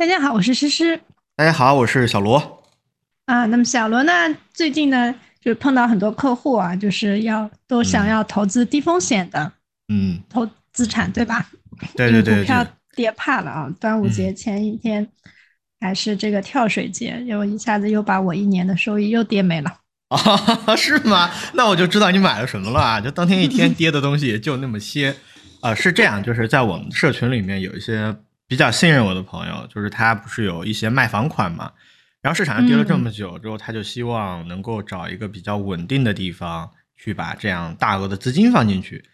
大家好，我是诗诗。大家好，我是小罗。啊，那么小罗呢，最近呢，就碰到很多客户啊，就是要都想要投资低风险的，嗯，投资产，对吧？对对对，股票跌怕了啊！端午节前一天还是这个跳水节，又一下子又把我一年的收益又跌没了。啊，是吗？那我就知道你买了什么了啊！就当天一天跌的东西也就那么些。啊，是这样，就是在我们社群里面有一些比较信任我的朋友，就是他不是有一些卖房款嘛，然后市场上跌了这么久之后，他就希望能够找一个比较稳定的地方去把这样大额的资金放进去。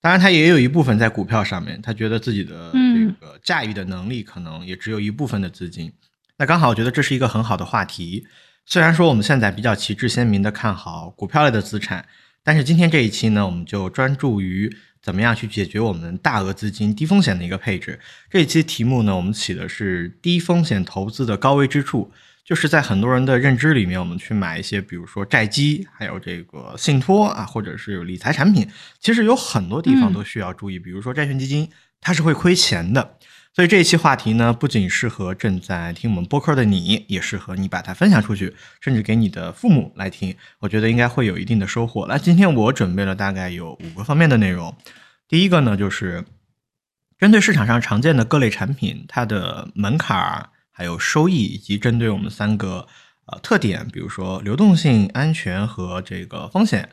当然，他也有一部分在股票上面，他觉得自己的这个驾驭的能力可能也只有一部分的资金。那刚好，我觉得这是一个很好的话题。虽然说我们现在比较旗帜鲜明的看好股票类的资产，但是今天这一期呢，我们就专注于。怎么样去解决我们大额资金低风险的一个配置？这一期题目呢，我们起的是低风险投资的高危之处，就是在很多人的认知里面，我们去买一些，比如说债基，还有这个信托啊，或者是理财产品，其实有很多地方都需要注意，比如说债券基金，它是会亏钱的。所以这一期话题呢，不仅适合正在听我们播客的你，也适合你把它分享出去，甚至给你的父母来听。我觉得应该会有一定的收获。那今天我准备了大概有五个方面的内容。第一个呢，就是针对市场上常见的各类产品，它的门槛、还有收益，以及针对我们三个呃特点，比如说流动性、安全和这个风险。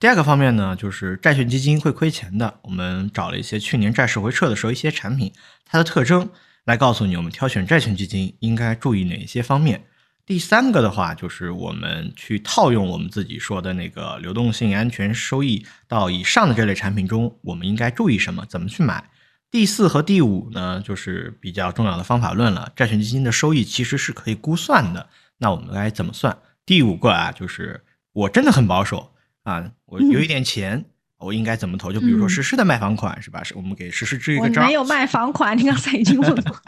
第二个方面呢，就是债券基金会亏钱的。我们找了一些去年债市回撤的时候一些产品，它的特征来告诉你，我们挑选债券基金应该注意哪些方面。第三个的话，就是我们去套用我们自己说的那个流动性、安全、收益到以上的这类产品中，我们应该注意什么？怎么去买？第四和第五呢，就是比较重要的方法论了。债券基金的收益其实是可以估算的，那我们该怎么算？第五个啊，就是我真的很保守。啊，我有一点钱，我应该怎么投？就比如说实施的卖房款是吧？是我们给实施支一个招。我没有卖房款，你刚才已经问过。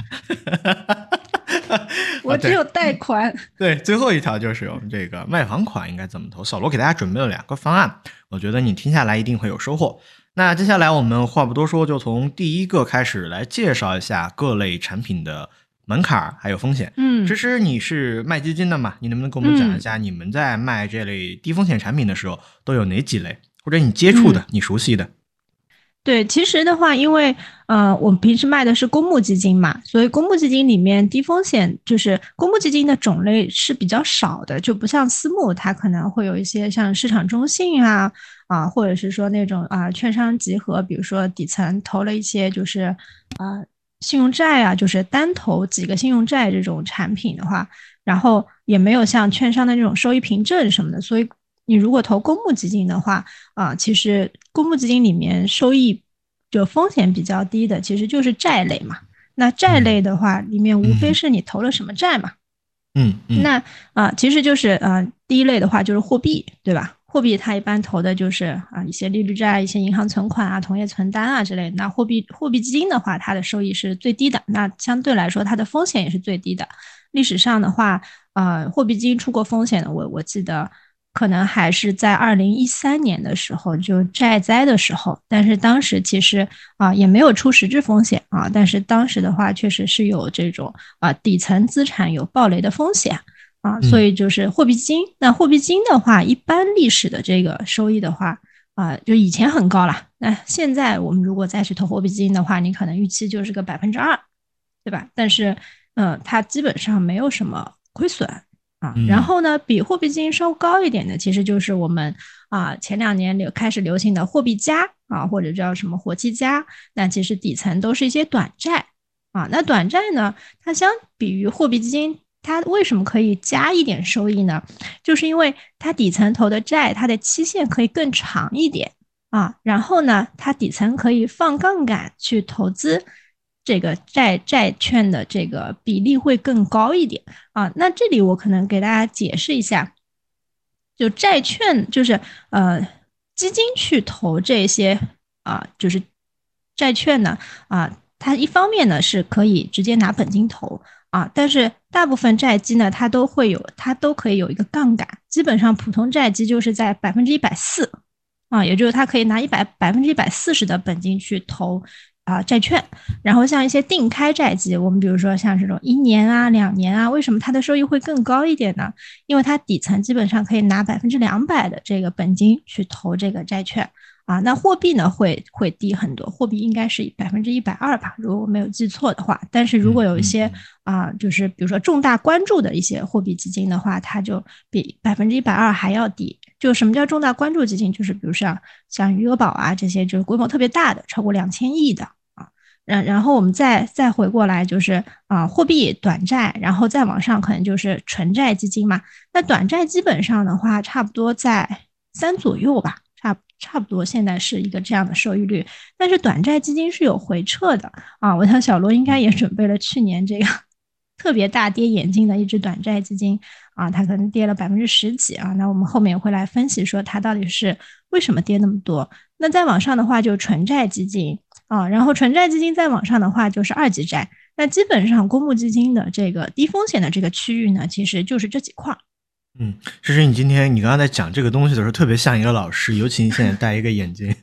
我只有贷款。对，最后一条就是我们这个卖房款应该怎么投？小罗给大家准备了两个方案，我觉得你听下来一定会有收获。那接下来我们话不多说，就从第一个开始来介绍一下各类产品的。门槛儿还有风险，嗯，其实你是卖基金的嘛？你能不能给我们讲一下，你们在卖这类低风险产品的时候都有哪几类，或者你接触的、你熟悉的？对，其实的话，因为呃，我们平时卖的是公募基金嘛，所以公募基金里面低风险就是公募基金的种类是比较少的，就不像私募，它可能会有一些像市场中性啊啊，或者是说那种啊券商集合，比如说底层投了一些就是啊。信用债啊，就是单投几个信用债这种产品的话，然后也没有像券商的那种收益凭证什么的，所以你如果投公募基金的话，啊，其实公募基金里面收益就风险比较低的，其实就是债类嘛。那债类的话，里面无非是你投了什么债嘛。嗯嗯。那啊，其实就是啊，第一类的话就是货币，对吧？货币它一般投的就是啊一些利率债、一些银行存款啊、同业存单啊之类。那货币货币基金的话，它的收益是最低的，那相对来说它的风险也是最低的。历史上的话，呃，货币基金出过风险的，我我记得可能还是在二零一三年的时候，就债灾的时候。但是当时其实啊也没有出实质风险啊，但是当时的话确实是有这种啊底层资产有暴雷的风险。啊，所以就是货币基金。那货币基金的话，一般历史的这个收益的话，啊，就以前很高了。那现在我们如果再去投货币基金的话，你可能预期就是个百分之二，对吧？但是，嗯，它基本上没有什么亏损啊。然后呢，比货币基金稍高一点的，其实就是我们啊前两年流开始流行的货币加啊，或者叫什么活期加。那其实底层都是一些短债啊。那短债呢，它相比于货币基金。它为什么可以加一点收益呢？就是因为它底层投的债，它的期限可以更长一点啊。然后呢，它底层可以放杠杆去投资这个债债券的这个比例会更高一点啊。那这里我可能给大家解释一下，就债券就是呃基金去投这些啊，就是债券呢啊，它一方面呢是可以直接拿本金投。啊，但是大部分债基呢，它都会有，它都可以有一个杠杆。基本上普通债基就是在百分之一百四，啊，也就是它可以拿一百百分之一百四十的本金去投啊债券，然后像一些定开债基，我们比如说像这种一年啊、两年啊，为什么它的收益会更高一点呢？因为它底层基本上可以拿百分之两百的这个本金去投这个债券。啊，那货币呢会会低很多，货币应该是百分之一百二吧，如果我没有记错的话。但是如果有一些啊，就是比如说重大关注的一些货币基金的话，它就比百分之一百二还要低。就什么叫重大关注基金？就是比如像像余额宝啊这些，就是规模特别大的，超过两千亿的啊。然然后我们再再回过来，就是啊，货币短债，然后再往上可能就是纯债基金嘛。那短债基本上的话，差不多在三左右吧。差不多，现在是一个这样的收益率，但是短债基金是有回撤的啊。我想小罗应该也准备了去年这个 特别大跌眼镜的一只短债基金啊，它可能跌了百分之十几啊。那我们后面会来分析说它到底是为什么跌那么多。那再往上的话就是纯债基金啊，然后纯债基金再往上的话就是二级债。那基本上公募基金的这个低风险的这个区域呢，其实就是这几块儿。嗯，诗诗，你今天你刚刚在讲这个东西的时候，特别像一个老师，尤其你现在戴一个眼镜，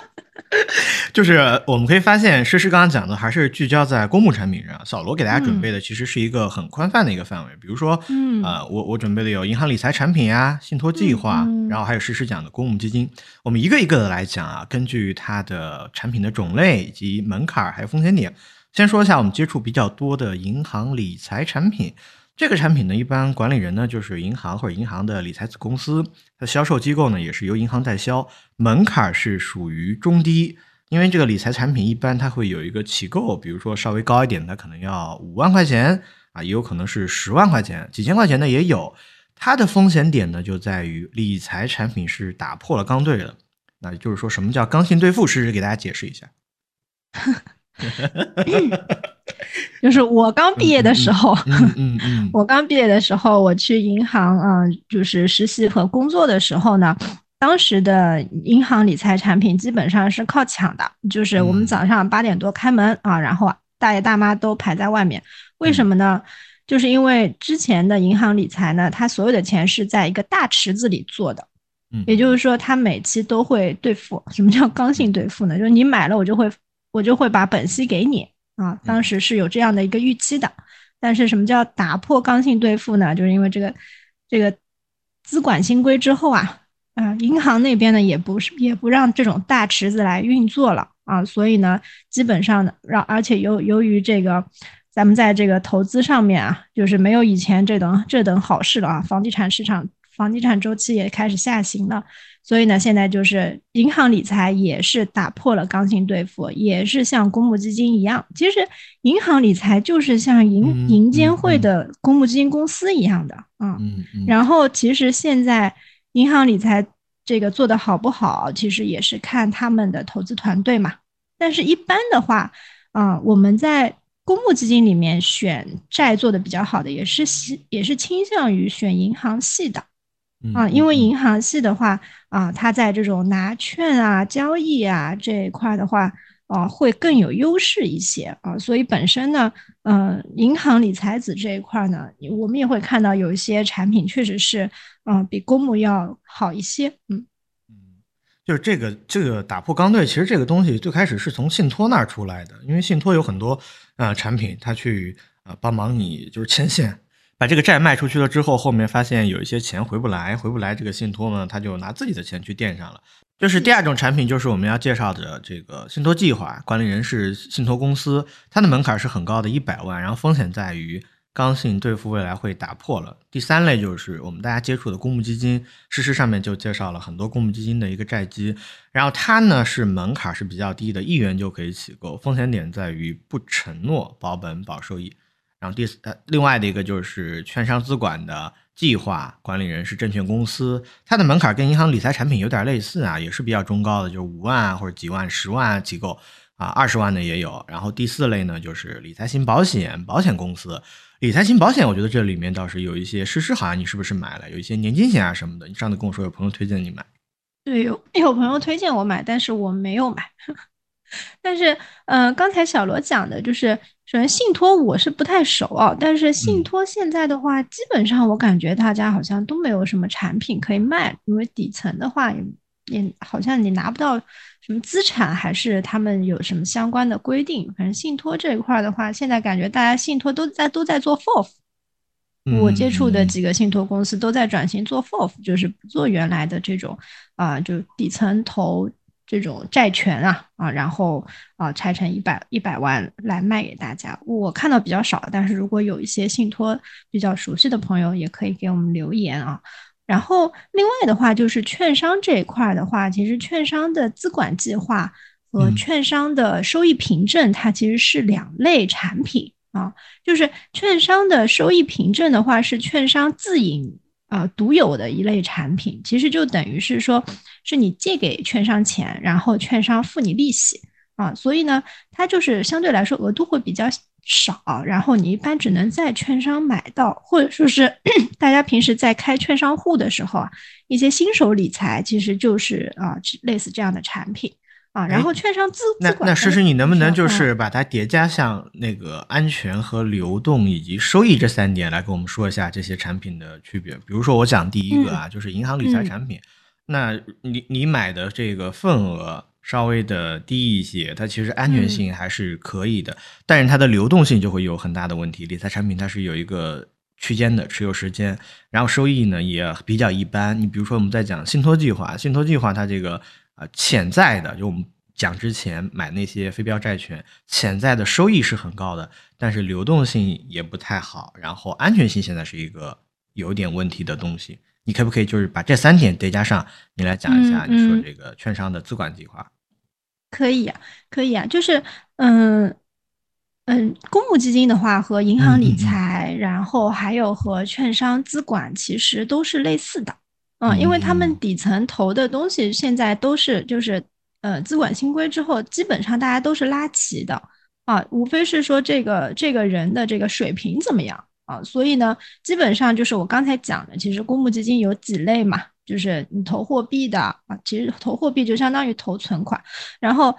就是我们可以发现，诗诗刚刚讲的还是聚焦在公募产品上。小罗给大家准备的其实是一个很宽泛的一个范围，比如说，嗯，呃，我我准备的有银行理财产品啊、信托计划，然后还有诗诗讲的公募基金。我们一个一个的来讲啊，根据它的产品的种类以及门槛还有风险点，先说一下我们接触比较多的银行理财产品。这个产品呢，一般管理人呢就是银行或者银行的理财子公司，它的销售机构呢也是由银行代销，门槛是属于中低，因为这个理财产品一般它会有一个起购，比如说稍微高一点的可能要五万块钱啊，也有可能是十万块钱、几千块钱的也有。它的风险点呢就在于理财产品是打破了刚兑的，那就是说什么叫刚性兑付？试试给大家解释一下。就是我刚毕业的时候，嗯嗯，我刚毕业的时候，我去银行啊，就是实习和工作的时候呢，当时的银行理财产品基本上是靠抢的，就是我们早上八点多开门啊，然后大爷大妈都排在外面，为什么呢？就是因为之前的银行理财呢，它所有的钱是在一个大池子里做的，嗯，也就是说，它每期都会兑付。什么叫刚性兑付呢？就是你买了，我就会我就会把本息给你。啊，当时是有这样的一个预期的，但是什么叫打破刚性兑付呢？就是因为这个这个资管新规之后啊，啊，银行那边呢也不是也不让这种大池子来运作了啊，所以呢，基本上呢让而且由由于这个咱们在这个投资上面啊，就是没有以前这等这等好事了啊，房地产市场房地产周期也开始下行了。所以呢，现在就是银行理财也是打破了刚性兑付，也是像公募基金一样。其实银行理财就是像银银监会的公募基金公司一样的啊。然后其实现在银行理财这个做的好不好，其实也是看他们的投资团队嘛。但是一般的话，啊，我们在公募基金里面选债做的比较好的，也是希也是倾向于选银行系的。啊，因为银行系的话，啊，它在这种拿券啊、交易啊这一块的话，啊，会更有优势一些啊。所以本身呢，嗯，银行理财子这一块呢，我们也会看到有一些产品确实是，嗯，比公募要好一些。嗯嗯，就是这个这个打破刚兑，其实这个东西最开始是从信托那儿出来的，因为信托有很多呃产品，它去呃帮忙你就是牵线。把这个债卖出去了之后，后面发现有一些钱回不来，回不来，这个信托呢，他就拿自己的钱去垫上了。就是第二种产品，就是我们要介绍的这个信托计划，管理人是信托公司，它的门槛是很高的，一百万，然后风险在于刚性兑付未来会打破了。第三类就是我们大家接触的公募基金，事实上面就介绍了很多公募基金的一个债基，然后它呢是门槛是比较低的，一元就可以起购，风险点在于不承诺保本保收益。然后第四，呃，另外的一个就是券商资管的计划管理人是证券公司，它的门槛跟银行理财产品有点类似啊，也是比较中高的，就是五万或者几万、十万机构啊，二十万的也有。然后第四类呢，就是理财型保险保险公司，理财型保险，我觉得这里面倒是有一些，诗诗好像你是不是买了？有一些年金险啊什么的，你上次跟我说有朋友推荐你买，对，有有朋友推荐我买，但是我没有买。但是，嗯，刚才小罗讲的就是，首先信托我是不太熟啊，但是信托现在的话，基本上我感觉大家好像都没有什么产品可以卖，因为底层的话，也也好像你拿不到什么资产，还是他们有什么相关的规定？反正信托这一块的话，现在感觉大家信托都在都在做 FOF。我接触的几个信托公司都在转型做 FOF，就是不做原来的这种啊，就底层投这种债权啊啊，然后啊拆成一百一百万来卖给大家。我看到比较少，但是如果有一些信托比较熟悉的朋友，也可以给我们留言啊。然后另外的话，就是券商这一块的话，其实券商的资管计划和券商的收益凭证，它其实是两类产品。啊，就是券商的收益凭证的话，是券商自营啊独有的一类产品，其实就等于是说，是你借给券商钱，然后券商付你利息啊，所以呢，它就是相对来说额度会比较少，然后你一般只能在券商买到，或者说是 大家平时在开券商户的时候啊，一些新手理财其实就是啊类似这样的产品。啊，然后券商资那那诗诗，你能不能就是把它叠加像那个安全和流动以及收益这三点来跟我们说一下这些产品的区别？比如说我讲第一个啊，就是银行理财产品，那你你买的这个份额稍微的低一些，它其实安全性还是可以的，但是它的流动性就会有很大的问题。理财产品它是有一个区间的持有时间，然后收益呢也比较一般。你比如说我们在讲信托计划，信托计划它这个。啊，潜在的就我们讲之前买那些非标债权，潜在的收益是很高的，但是流动性也不太好，然后安全性现在是一个有点问题的东西。你可不可以就是把这三点叠加上，你来讲一下你说这个券商的资管计划？可以啊，可以啊，就是嗯嗯，公募基金的话和银行理财，然后还有和券商资管其实都是类似的。嗯，因为他们底层投的东西现在都是就是，呃，资管新规之后，基本上大家都是拉齐的啊，无非是说这个这个人的这个水平怎么样啊，所以呢，基本上就是我刚才讲的，其实公募基金有几类嘛，就是你投货币的啊，其实投货币就相当于投存款，然后。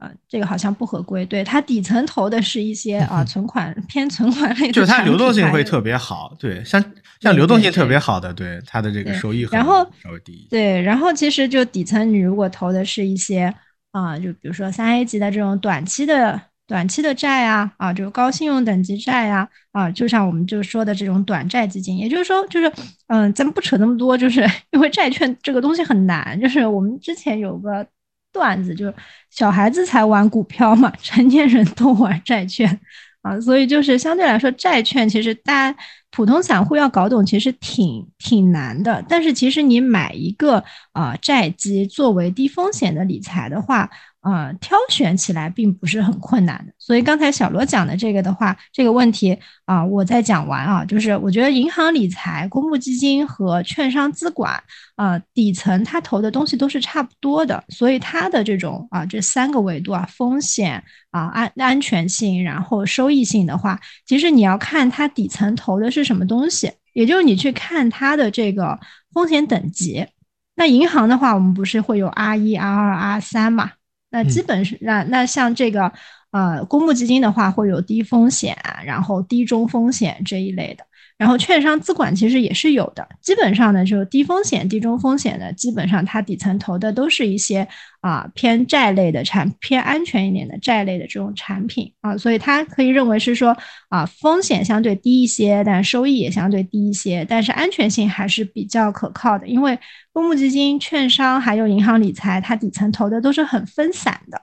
啊，这个好像不合规，对它底层投的是一些啊存款偏存款类的，就是它流动性会特别好，对，像像流动性特别好的，对它的这个收益然后稍微低对，然后其实就底层你如果投的是一些啊，就比如说三 A 级的这种短期的短期的债啊，啊，就是高信用等级债呀，啊，就像我们就说的这种短债基金，也就是说，就是嗯，咱们不扯那么多，就是 因为债券这个东西很难，就是我们之前有个。段子就是小孩子才玩股票嘛，成年人都玩债券啊，所以就是相对来说，债券其实大家普通散户要搞懂，其实挺挺难的。但是其实你买一个啊债基作为低风险的理财的话。啊，挑选起来并不是很困难的，所以刚才小罗讲的这个的话，这个问题啊，我再讲完啊，就是我觉得银行理财、公募基金和券商资管啊，底层它投的东西都是差不多的，所以它的这种啊这三个维度啊，风险啊安安全性，然后收益性的话，其实你要看它底层投的是什么东西，也就是你去看它的这个风险等级。那银行的话，我们不是会有 R 一、R 二、R 三嘛？那基本是那那像这个呃公募基金的话，会有低风险，然后低中风险这一类的。然后券商资管其实也是有的，基本上呢就低风险、低中风险的，基本上它底层投的都是一些啊偏债类的产偏安全一点的债类的这种产品啊，所以它可以认为是说啊风险相对低一些，但收益也相对低一些，但是安全性还是比较可靠的，因为公募基金、券商还有银行理财，它底层投的都是很分散的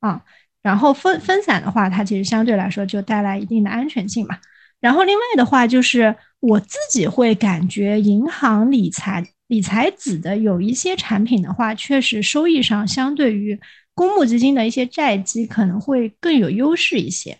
啊，然后分分散的话，它其实相对来说就带来一定的安全性嘛。然后另外的话，就是我自己会感觉银行理财理财子的有一些产品的话，确实收益上相对于公募基金的一些债基可能会更有优势一些。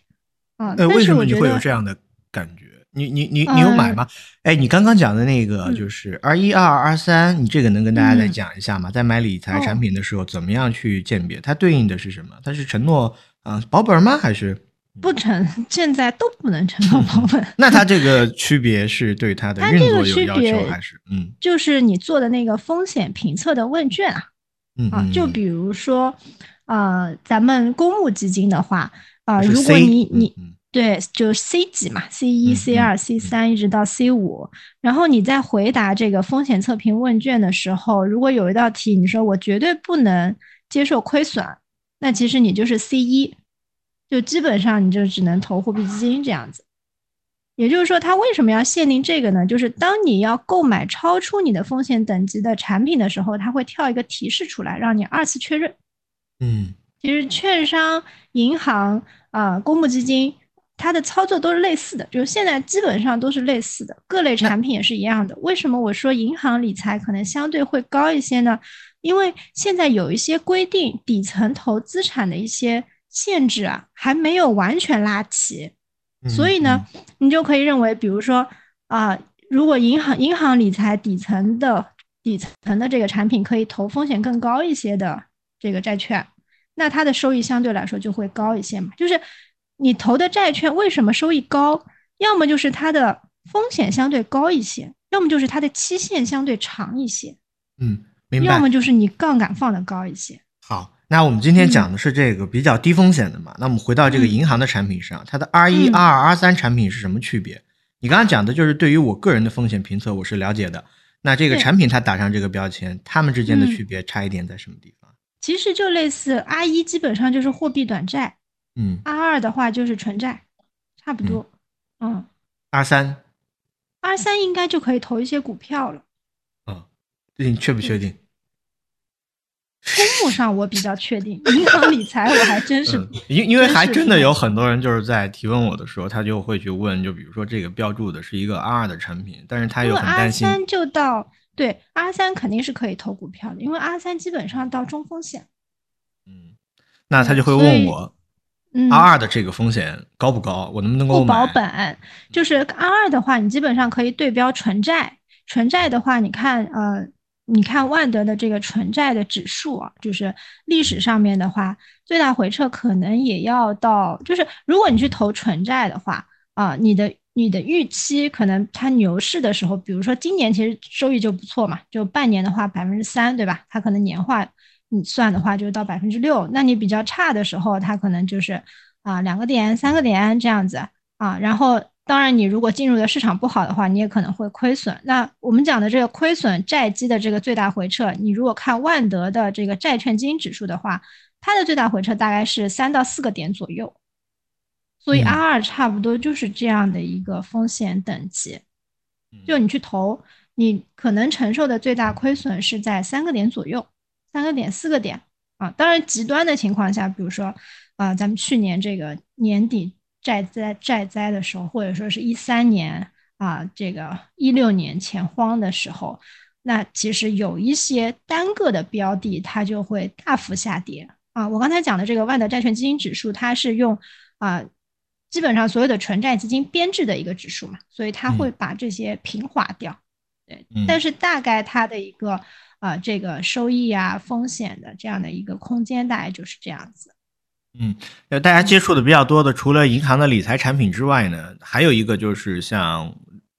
啊，呃，为什么你会有这样的感觉？你你你你有买吗？哎，你刚刚讲的那个就是 R 一、R 二、三，你这个能跟大家再讲一下吗？在买理财产品的时候，怎么样去鉴别它对应的是什么？它是承诺啊保本吗？还是？不承，现在都不能承诺保本。那它这个区别是对它的运作有要求还是？嗯，就是你做的那个风险评测的问卷啊，啊，就比如说，啊，咱们公募基金的话，啊，如果你你对，就 C 级嘛，C 一、C 二、C 三一直到 C 五。然后你在回答这个风险测评问卷的时候，如果有一道题你说我绝对不能接受亏损，那其实你就是 C 一，就基本上你就只能投货币基金这样子。也就是说，它为什么要限定这个呢？就是当你要购买超出你的风险等级的产品的时候，它会跳一个提示出来，让你二次确认。嗯，其实券商、银行啊、公募基金，它的操作都是类似的，就是现在基本上都是类似的，各类产品也是一样的。为什么我说银行理财可能相对会高一些呢？因为现在有一些规定，底层投资产的一些限制啊，还没有完全拉齐。所以呢，你就可以认为，比如说啊，如果银行银行理财底层的底层的这个产品可以投风险更高一些的这个债券，那它的收益相对来说就会高一些嘛。就是你投的债券为什么收益高？要么就是它的风险相对高一些，要么就是它的期限相对长一些。嗯，明白。要么就是你杠杆放的高一些。好。那我们今天讲的是这个比较低风险的嘛？那我们回到这个银行的产品上，它的 R 一、R 二、R 三产品是什么区别？你刚刚讲的就是对于我个人的风险评测，我是了解的。那这个产品它打上这个标签，它们之间的区别差一点在什么地方？其实就类似 R 一基本上就是货币短债，嗯，R 二的话就是纯债，差不多，嗯。R 三，R 三应该就可以投一些股票了。嗯，你确不确定？公募上我比较确定，银行理财我还真是，因因为还真的有很多人就是在提问我的时候，他就会去问，就比如说这个标注的是一个 R 二的产品，但是他又很担心。就到对 R 三肯定是可以投股票的，因为 R 三基本上到中风险。嗯，那他就会问我，R 二的这个风险高不高？我能不能够不保本？就是 R 二的话，你基本上可以对标纯债，纯债的话，你看呃。你看万德的这个纯债的指数啊，就是历史上面的话，最大回撤可能也要到，就是如果你去投纯债的话啊，你的你的预期可能它牛市的时候，比如说今年其实收益就不错嘛，就半年的话百分之三，对吧？它可能年化你算的话就是到百分之六，那你比较差的时候，它可能就是啊两个点、三个点这样子啊，然后。当然，你如果进入的市场不好的话，你也可能会亏损。那我们讲的这个亏损债基的这个最大回撤，你如果看万德的这个债券基金指数的话，它的最大回撤大概是三到四个点左右。所以 R 二差不多就是这样的一个风险等级。就你去投，你可能承受的最大亏损是在三个点左右，三个点、四个点啊。当然，极端的情况下，比如说啊，咱们去年这个年底。债灾债灾的时候，或者说是一三年啊，这个一六年钱荒的时候，那其实有一些单个的标的，它就会大幅下跌啊。我刚才讲的这个万德债券基金指数，它是用啊，基本上所有的纯债基金编制的一个指数嘛，所以它会把这些平滑掉。对，但是大概它的一个啊，这个收益啊、风险的这样的一个空间，大概就是这样子。嗯，呃，大家接触的比较多的，除了银行的理财产品之外呢，还有一个就是像，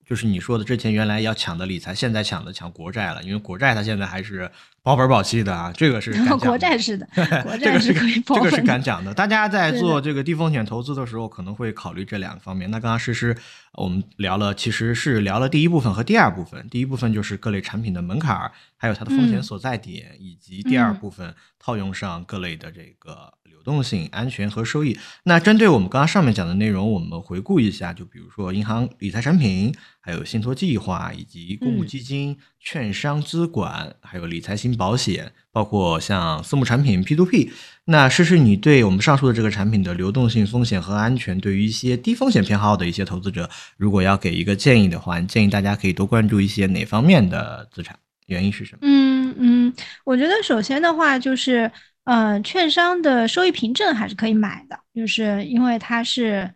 就是你说的之前原来要抢的理财，现在抢的抢国债了，因为国债它现在还是保本保息的啊，这个是国债是的，国债 是可以保这个是敢讲的。大家在做这个低风险投资的时候，可能会考虑这两个方面。那刚刚诗诗我们聊了，其实是聊了第一部分和第二部分。第一部分就是各类产品的门槛，还有它的风险所在点，以及第二部分套用上各类的这个。流动性、安全和收益。那针对我们刚刚上面讲的内容，我们回顾一下，就比如说银行理财产品，还有信托计划，以及公募基金、券商资管，还有理财型保险，包括像私募产品 P to P。那试试你对我们上述的这个产品的流动性、风险和安全，对于一些低风险偏好的一些投资者，如果要给一个建议的话，建议大家可以多关注一些哪方面的资产？原因是什么？嗯嗯，我觉得首先的话就是。嗯，券商的收益凭证还是可以买的，就是因为它是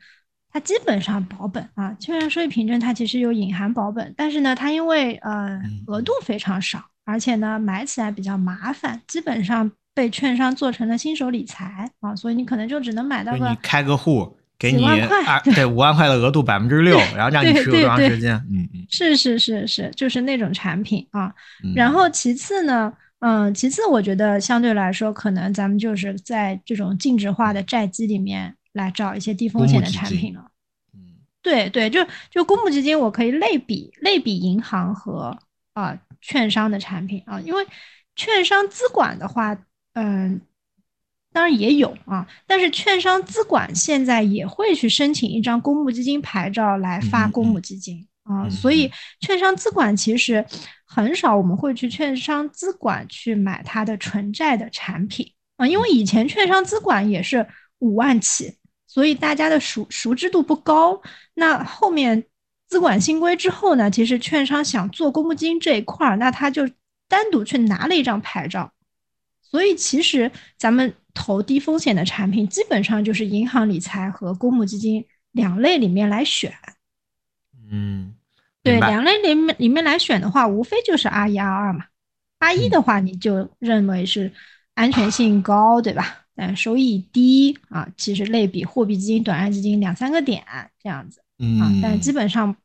它基本上保本啊。券商收益凭证它其实有隐含保本，但是呢，它因为呃额度非常少，而且呢买起来比较麻烦，基本上被券商做成了新手理财啊，所以你可能就只能买到个你开个户，给你二对五万块的额度百分之六，然后让你持有多长时间？嗯嗯，是是是是，就是那种产品啊。然后其次呢。嗯，其次我觉得相对来说，可能咱们就是在这种净值化的债基里面来找一些低风险的产品了。嗯，对对，就就公募基金，我可以类比类比银行和啊券商的产品啊，因为券商资管的话，嗯，当然也有啊，但是券商资管现在也会去申请一张公募基金牌照来发公募基金啊，所以券商资管其实很少我们会去券商资管去买它的纯债的产品啊，因为以前券商资管也是五万起。所以大家的熟熟知度不高。那后面资管新规之后呢？其实券商想做公募基金这一块儿，那他就单独去拿了一张牌照。所以其实咱们投低风险的产品，基本上就是银行理财和公募基金两类里面来选。嗯，对，两类里面里面来选的话，无非就是 R 一 R 二嘛。R 一的话，你就认为是安全性高，对吧？但收益低啊，其实类比货币基金、短债基金两三个点这样子啊，但基本上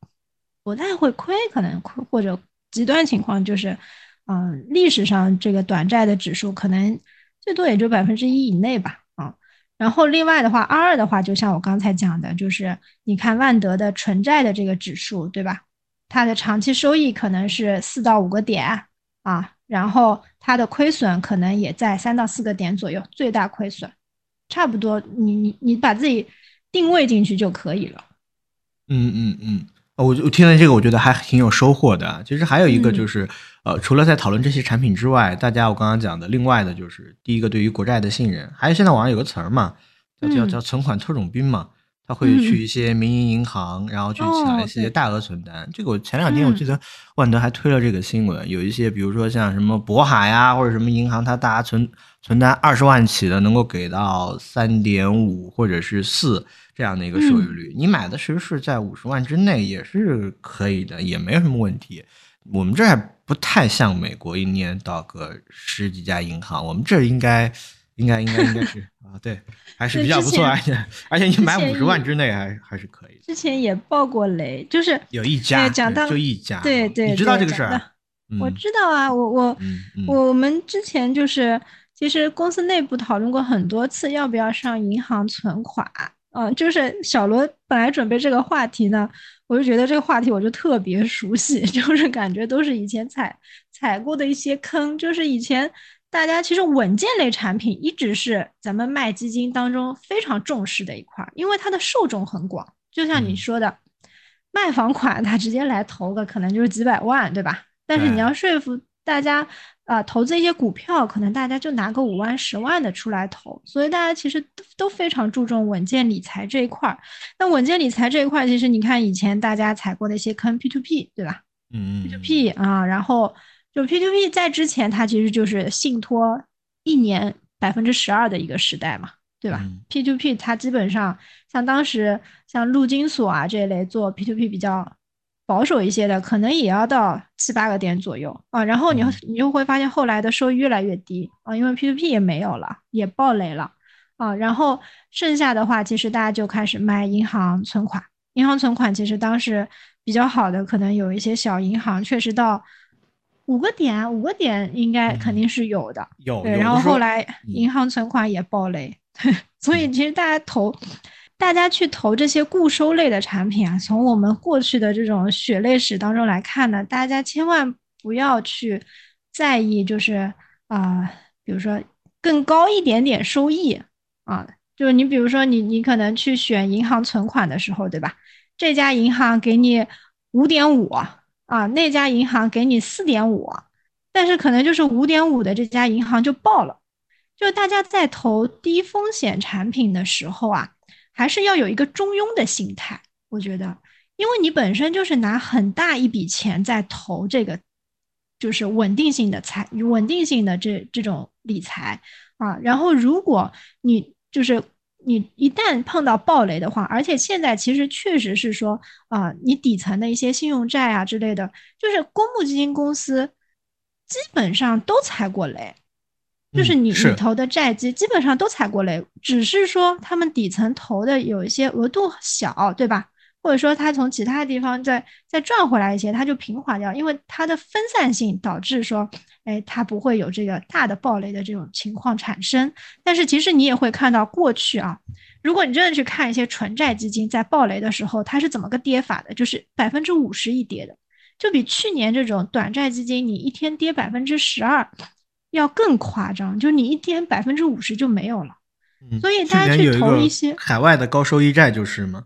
不太会亏，可能亏或者极端情况就是，嗯，历史上这个短债的指数可能最多也就百分之一以内吧啊。然后另外的话二二的话，就像我刚才讲的，就是你看万德的纯债的这个指数，对吧？它的长期收益可能是四到五个点啊。然后它的亏损可能也在三到四个点左右，最大亏损，差不多，你你你把自己定位进去就可以了。嗯嗯嗯，我我听了这个，我觉得还挺有收获的。其实还有一个就是，呃，除了在讨论这些产品之外，大家我刚刚讲的，另外的就是第一个对于国债的信任，还有现在网上有个词儿嘛，叫叫叫存款特种兵嘛。他会去一些民营银行，然后去抢一些大额存单。这个我前两天我记得万德还推了这个新闻，有一些比如说像什么渤海呀，或者什么银行，它大家存存单二十万起的，能够给到三点五或者是四这样的一个收益率。你买的其实是在五十万之内也是可以的，也没有什么问题。我们这还不太像美国，一年到个十几家银行，我们这应该。应该应该应该是啊，对，还是比较不错，而且而且你买五十万之内还还是可以。之前也爆过雷，就是有一家，讲到就一家，对对，你知道这个事儿？我知道啊，我我我们之前就是其实公司内部讨论过很多次，要不要上银行存款。嗯，就是小罗本来准备这个话题呢，我就觉得这个话题我就特别熟悉，就是感觉都是以前踩踩过的一些坑，就是以前。大家其实稳健类产品一直是咱们卖基金当中非常重视的一块，因为它的受众很广。就像你说的，卖房款他直接来投个可能就是几百万，对吧？但是你要说服大家啊，投资一些股票，可能大家就拿个五万、十万的出来投。所以大家其实都都非常注重稳健理财这一块。那稳健理财这一块，其实你看以前大家踩过的一些坑，P to P，对吧？嗯，P to P 啊，然后。就 P2P 在之前，它其实就是信托一年百分之十二的一个时代嘛，对吧？P2P 它基本上像当时像陆金所啊这一类做 P2P 比较保守一些的，可能也要到七八个点左右啊。然后你你就会发现后来的收益越来越低啊，因为 P2P 也没有了，也爆雷了啊。然后剩下的话，其实大家就开始买银行存款。银行存款其实当时比较好的，可能有一些小银行确实到。五个点，五个点应该肯定是有的。有对，然后后来银行存款也爆雷，所以其实大家投，大家去投这些固收类的产品啊，从我们过去的这种血泪史当中来看呢，大家千万不要去在意，就是啊，比如说更高一点点收益啊，就是你比如说你你可能去选银行存款的时候，对吧？这家银行给你五点五。啊，那家银行给你四点五，但是可能就是五点五的这家银行就爆了。就大家在投低风险产品的时候啊，还是要有一个中庸的心态。我觉得，因为你本身就是拿很大一笔钱在投这个，就是稳定性的财、稳定性的这这种理财啊。然后，如果你就是。你一旦碰到暴雷的话，而且现在其实确实是说啊，你底层的一些信用债啊之类的，就是公募基金公司基本上都踩过雷，就是你你投的债基基本上都踩过雷，只是说他们底层投的有一些额度小，对吧？或者说它从其他地方再再赚回来一些，它就平滑掉，因为它的分散性导致说，哎，它不会有这个大的暴雷的这种情况产生。但是其实你也会看到过去啊，如果你真的去看一些纯债基金在暴雷的时候，它是怎么个跌法的，就是百分之五十一跌的，就比去年这种短债基金你一天跌百分之十二要更夸张，就你一天百分之五十就没有了。所以大家去投一些海外的高收益债就是吗？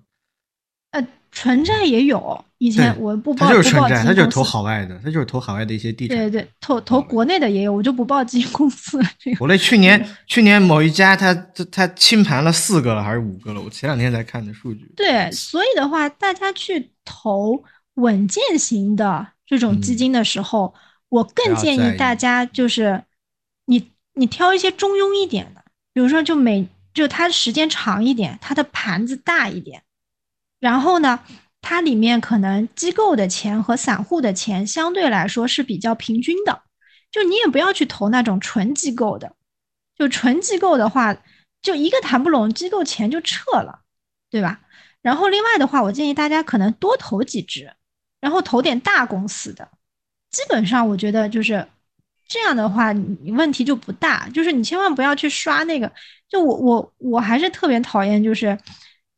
呃，纯债也有。以前我不报，他就是纯债，他就是投海外的，他就是投海外的一些地产。对对，投投国内的也有，我就不报基金公司了。我那去年去年某一家，他他清盘了四个了还是五个了？我前两天才看的数据。对，所以的话，大家去投稳健型的这种基金的时候，我更建议大家就是你你挑一些中庸一点的。比如说，就每就它时间长一点，它的盘子大一点，然后呢，它里面可能机构的钱和散户的钱相对来说是比较平均的。就你也不要去投那种纯机构的，就纯机构的话，就一个谈不拢，机构钱就撤了，对吧？然后另外的话，我建议大家可能多投几只，然后投点大公司的。基本上我觉得就是。这样的话，你问题就不大。就是你千万不要去刷那个。就我我我还是特别讨厌，就是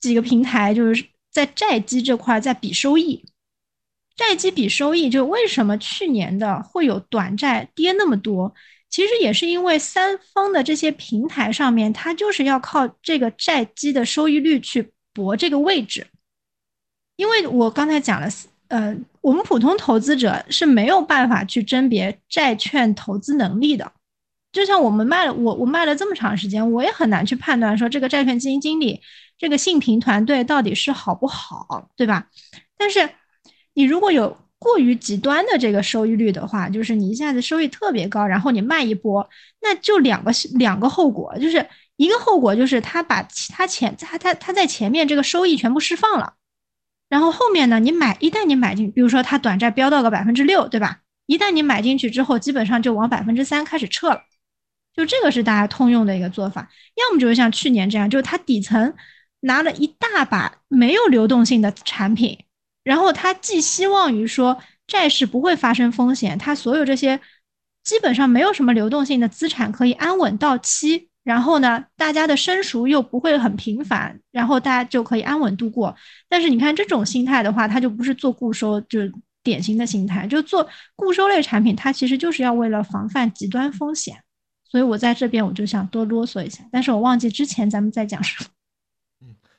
几个平台就是在债基这块在比收益，债基比收益。就为什么去年的会有短债跌那么多？其实也是因为三方的这些平台上面，它就是要靠这个债基的收益率去博这个位置。因为我刚才讲了。呃，我们普通投资者是没有办法去甄别债券投资能力的。就像我们卖了，我我卖了这么长时间，我也很难去判断说这个债券基金经理这个信评团队到底是好不好，对吧？但是你如果有过于极端的这个收益率的话，就是你一下子收益特别高，然后你卖一波，那就两个两个后果，就是一个后果就是他把其他钱他他他在前面这个收益全部释放了。然后后面呢？你买一旦你买进，比如说它短债飙到个百分之六，对吧？一旦你买进去之后，基本上就往百分之三开始撤了，就这个是大家通用的一个做法。要么就是像去年这样，就是它底层拿了一大把没有流动性的产品，然后他寄希望于说债市不会发生风险，他所有这些基本上没有什么流动性的资产可以安稳到期。然后呢，大家的生熟又不会很频繁，然后大家就可以安稳度过。但是你看这种心态的话，它就不是做固收，就是典型的心态。就做固收类产品，它其实就是要为了防范极端风险。所以我在这边我就想多啰嗦一下，但是我忘记之前咱们在讲什么。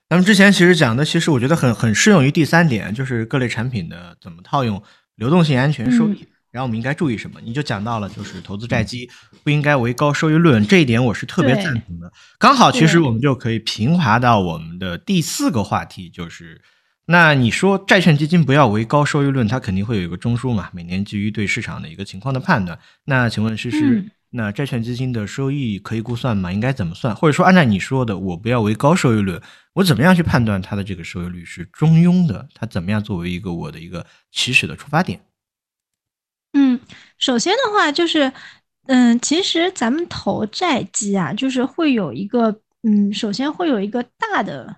嗯，咱们之前其实讲的，其实我觉得很很适用于第三点，就是各类产品的怎么套用流动性、安全、收益。然后我们应该注意什么？你就讲到了，就是投资债基不应该为高收益论，这一点我是特别赞同的。刚好，其实我们就可以平滑到我们的第四个话题，就是那你说债券基金不要为高收益论，它肯定会有一个中枢嘛？每年基于对市场的一个情况的判断。那请问诗诗，那债券基金的收益可以估算吗？应该怎么算？或者说按照你说的，我不要为高收益论，我怎么样去判断它的这个收益率是中庸的？它怎么样作为一个我的一个起始的出发点？嗯，首先的话就是，嗯，其实咱们投债基啊，就是会有一个，嗯，首先会有一个大的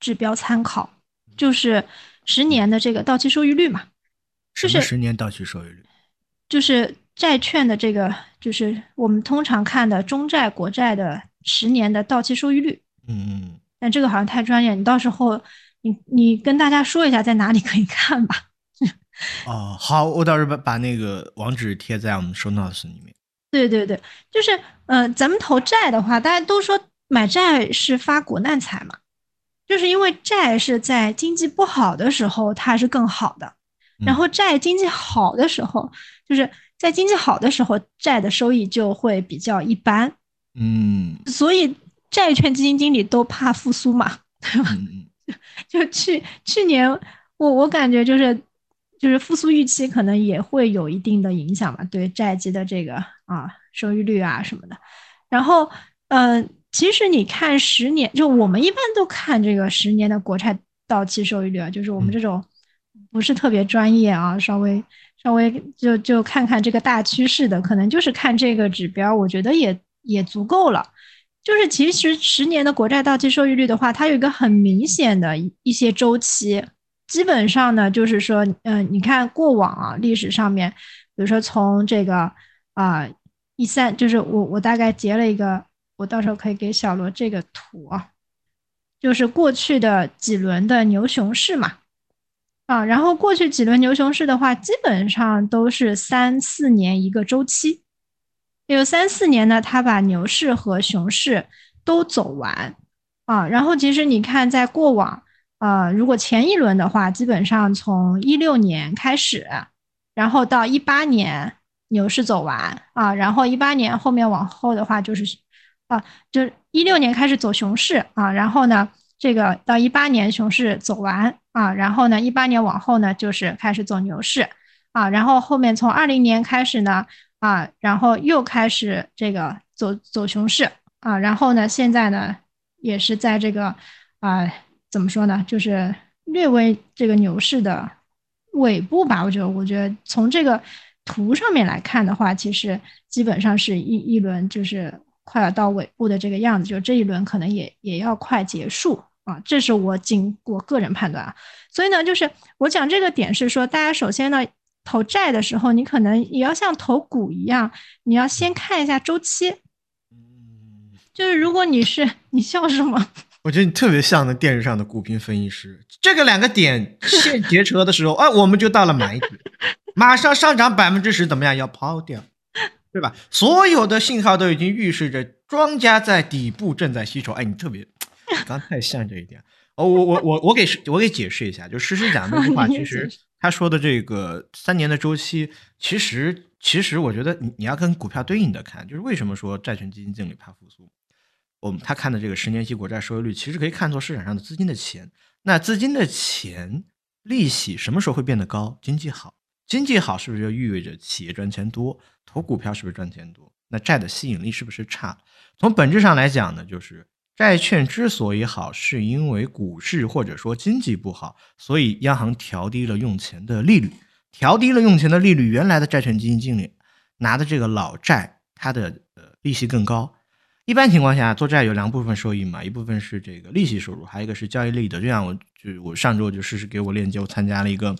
指标参考，就是十年的这个到期收益率嘛。就是十年到期收益率？就是债券的这个，就是我们通常看的中债、国债的十年的到期收益率。嗯嗯。但这个好像太专业，你到时候你你跟大家说一下在哪里可以看吧。哦，好，我到时候把把那个网址贴在我们 show notes 里面。对对对，就是，呃，咱们投债的话，大家都说买债是发国难财嘛，就是因为债是在经济不好的时候它是更好的，然后债经济好的时候，就是在经济好的时候债的收益就会比较一般。嗯，所以债券基金经理都怕复苏嘛，对吧？就去去年，我我感觉就是。就是复苏预期可能也会有一定的影响嘛，对债基的这个啊收益率啊什么的。然后，嗯，其实你看十年，就我们一般都看这个十年的国债到期收益率啊，就是我们这种不是特别专业啊，稍微稍微就就看看这个大趋势的，可能就是看这个指标，我觉得也也足够了。就是其实十年的国债到期收益率的话，它有一个很明显的一一些周期。基本上呢，就是说，嗯，你看过往啊，历史上面，比如说从这个啊一三，就是我我大概截了一个，我到时候可以给小罗这个图啊，就是过去的几轮的牛熊市嘛，啊，然后过去几轮牛熊市的话，基本上都是三四年一个周期，有三四年呢，它把牛市和熊市都走完。啊，然后其实你看，在过往，呃，如果前一轮的话，基本上从一六年开始，然后到一八年牛市走完啊，然后一八年后面往后的话就是，啊，就一六年开始走熊市啊，然后呢，这个到一八年熊市走完啊，然后呢，一八年往后呢就是开始走牛市啊，然后后面从二零年开始呢啊，然后又开始这个走走熊市啊，然后呢，现在呢。也是在这个，啊，怎么说呢？就是略微这个牛市的尾部吧。我觉得，我觉得从这个图上面来看的话，其实基本上是一一轮就是快要到尾部的这个样子，就这一轮可能也也要快结束啊。这是我仅我个人判断啊。所以呢，就是我讲这个点是说，大家首先呢投债的时候，你可能也要像投股一样，你要先看一下周期。就是如果你是你笑什么？我觉得你特别像那电视上的股评分析师。这个两个点线结车的时候，哎，我们就到了买点，马上上涨百分之十，怎么样？要抛掉，对吧？所有的信号都已经预示着庄家在底部正在吸筹。哎，你特别，刚太像这一点。哦，我我我我给我给解释一下，就诗诗讲那句话，其实他说的这个三年的周期，其实其实我觉得你你要跟股票对应的看，就是为什么说债券基金经理怕复苏？我们他看的这个十年期国债收益率，其实可以看作市场上的资金的钱。那资金的钱利息什么时候会变得高？经济好，经济好是不是就意味着企业赚钱多？投股票是不是赚钱多？那债的吸引力是不是差？从本质上来讲呢，就是债券之所以好，是因为股市或者说经济不好，所以央行调低了用钱的利率，调低了用钱的利率，原来的债券基金经理拿的这个老债，它的呃利息更高。一般情况下，做债有两部分收益嘛，一部分是这个利息收入，还有一个是交易利得。就像我，就我上周就试试给我链接，我参加了一个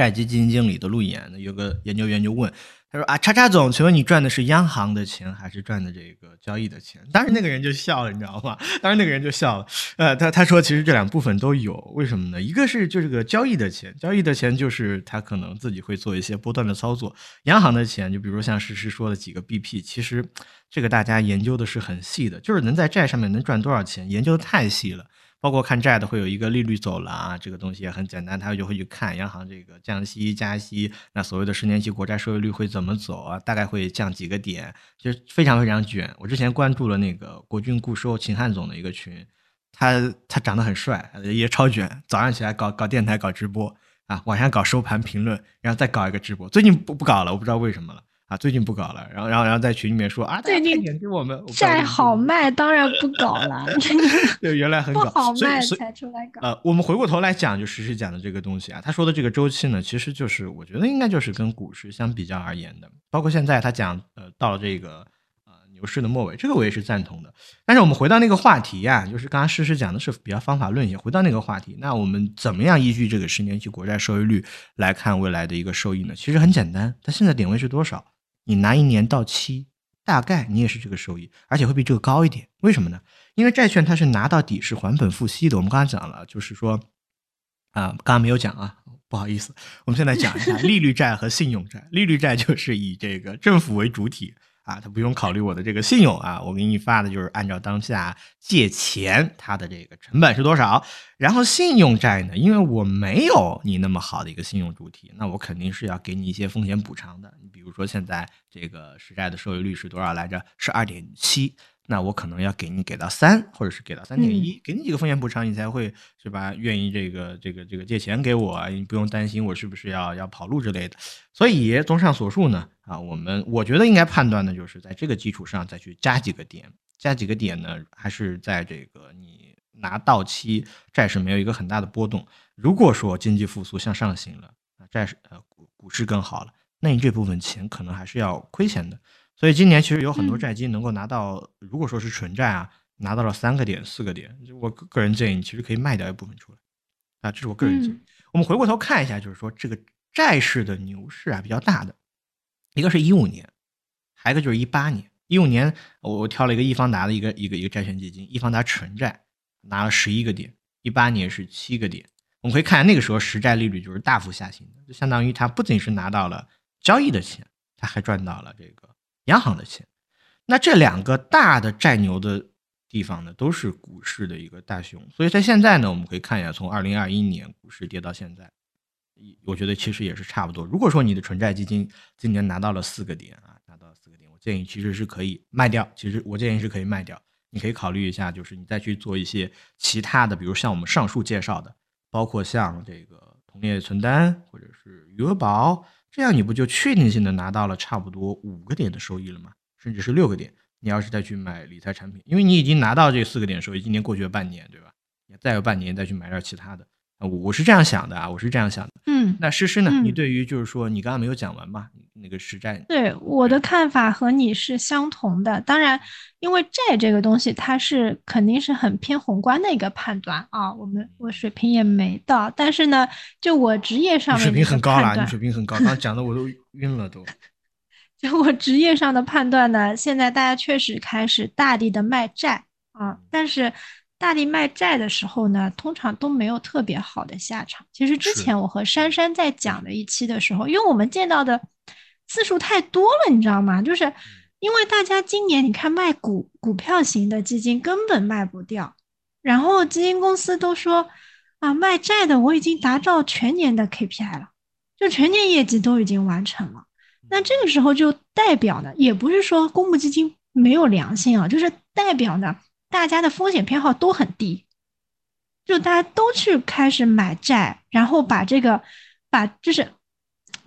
债基基金经理的路演，有个研究员就问。他说啊，叉叉总，请问你赚的是央行的钱还是赚的这个交易的钱？当时那个人就笑了，你知道吗？当时那个人就笑了。呃，他他说其实这两部分都有，为什么呢？一个是就是个交易的钱，交易的钱就是他可能自己会做一些波段的操作。央行的钱，就比如像诗诗说的几个 BP，其实这个大家研究的是很细的，就是能在债上面能赚多少钱，研究的太细了。包括看债的会有一个利率走廊啊，这个东西也很简单，他就会去看央行这个降息加息，那所谓的十年期国债收益率会怎么走啊？大概会降几个点，就非常非常卷。我之前关注了那个国军固收秦汉总的一个群，他他长得很帅，也超卷，早上起来搞搞电台搞直播啊，晚上搞收盘评论，然后再搞一个直播，最近不不搞了，我不知道为什么了。啊，最近不搞了，然后，然后，然后在群里面说啊，最近给我们债好卖，当然不搞了。对，原来很搞，好卖才出来搞。呃，我们回过头来讲，就实时讲的这个东西啊，他说的这个周期呢，其实就是我觉得应该就是跟股市相比较而言的，包括现在他讲，呃，到了这个呃牛市的末尾，这个我也是赞同的。但是我们回到那个话题呀，就是刚刚诗诗讲的是比较方法论一些，回到那个话题，那我们怎么样依据这个十年期国债收益率来看未来的一个收益呢？其实很简单，它现在点位是多少？你拿一年到期，大概你也是这个收益，而且会比这个高一点。为什么呢？因为债券它是拿到底是还本付息的。我们刚才讲了，就是说，啊，刚刚没有讲啊，不好意思，我们现在讲一下 利率债和信用债。利率债就是以这个政府为主体。啊，他不用考虑我的这个信用啊，我给你发的就是按照当下借钱它的这个成本是多少。然后信用债呢，因为我没有你那么好的一个信用主体，那我肯定是要给你一些风险补偿的。你比如说现在这个实债的收益率是多少来着？是二点七。那我可能要给你给到三，或者是给到三点一，给你几个风险补偿，你才会是吧？愿意这个这个这个借钱给我，你不用担心我是不是要要跑路之类的。所以综上所述呢，啊，我们我觉得应该判断的就是在这个基础上再去加几个点，加几个点呢，还是在这个你拿到期债市没有一个很大的波动。如果说经济复苏向上行了，啊，债市呃股股市更好了，那你这部分钱可能还是要亏钱的。所以今年其实有很多债基能够拿到，如果说是纯债啊，拿到了三个点、四个点，我个人建议其实可以卖掉一部分出来，啊，这是我个人建议。我们回过头看一下，就是说这个债市的牛市啊比较大的，一个是一五年，还有一个就是一八年。一五年我我挑了一个易方达的一个一个一个债券基金，易方达纯债拿了十一个点，一八年是七个点。我们可以看那个时候实债利率就是大幅下行的，就相当于它不仅是拿到了交易的钱，它还赚到了这个央行的钱。那这两个大的债牛的地方呢，都是股市的一个大熊。所以在现在呢，我们可以看一下，从二零二一年股市跌到现在，我觉得其实也是差不多。如果说你的纯债基金今年拿到了四个点啊，拿到四个点，我建议其实是可以卖掉。其实我建议是可以卖掉，你可以考虑一下，就是你再去做一些其他的，比如像我们上述介绍的，包括像这个同业存单或者是余额宝，这样你不就确定性的拿到了差不多五个点的收益了吗？甚至是六个点，你要是再去买理财产品，因为你已经拿到这四个点收益，今年过去了半年，对吧？你再有半年再去买点其他的，我我是这样想的啊，我是这样想的。嗯，那诗诗呢？你对于就是说你刚刚没有讲完嘛？那个实债，对我的看法和你是相同的。当然，因为债这个东西，它是肯定是很偏宏观的一个判断啊。我们我水平也没到，但是呢，就我职业上面水平很高啦，你水平很高，刚刚讲的我都晕了都。就我职业上的判断呢，现在大家确实开始大力的卖债啊，但是大力卖债的时候呢，通常都没有特别好的下场。其实之前我和珊珊在讲的一期的时候，因为我们见到的次数太多了，你知道吗？就是因为大家今年你看卖股股票型的基金根本卖不掉，然后基金公司都说啊，卖债的我已经达到全年的 KPI 了，就全年业绩都已经完成了。那这个时候就代表呢，也不是说公募基金没有良心啊，就是代表呢，大家的风险偏好都很低，就大家都去开始买债，然后把这个，把就是，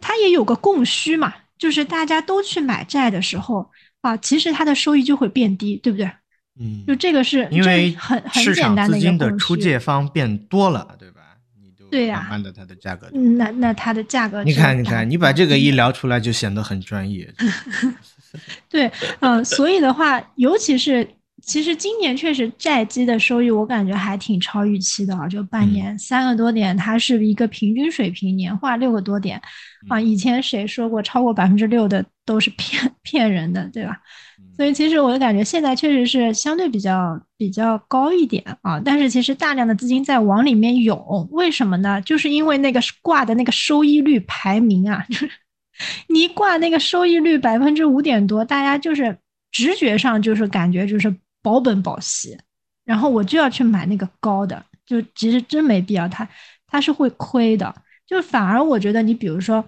它也有个供需嘛，就是大家都去买债的时候啊，其实它的收益就会变低，对不对？嗯，就这个是因为很很市场资金的出借方变多了，对吧？对呀，慢慢的它的价格，那那它的价格，你看你看，你把这个一聊出来，就显得很专业。对，嗯，所以的话，尤其是其实今年确实债基的收益，我感觉还挺超预期的啊，就半年三个多点，它是一个平均水平，年化六个多点啊。以前谁说过超过百分之六的都是骗 骗人的，对吧？所以其实我的感觉现在确实是相对比较比较高一点啊，但是其实大量的资金在往里面涌，为什么呢？就是因为那个挂的那个收益率排名啊，就是 你挂那个收益率百分之五点多，大家就是直觉上就是感觉就是保本保息，然后我就要去买那个高的，就其实真没必要，它它是会亏的，就反而我觉得你比如说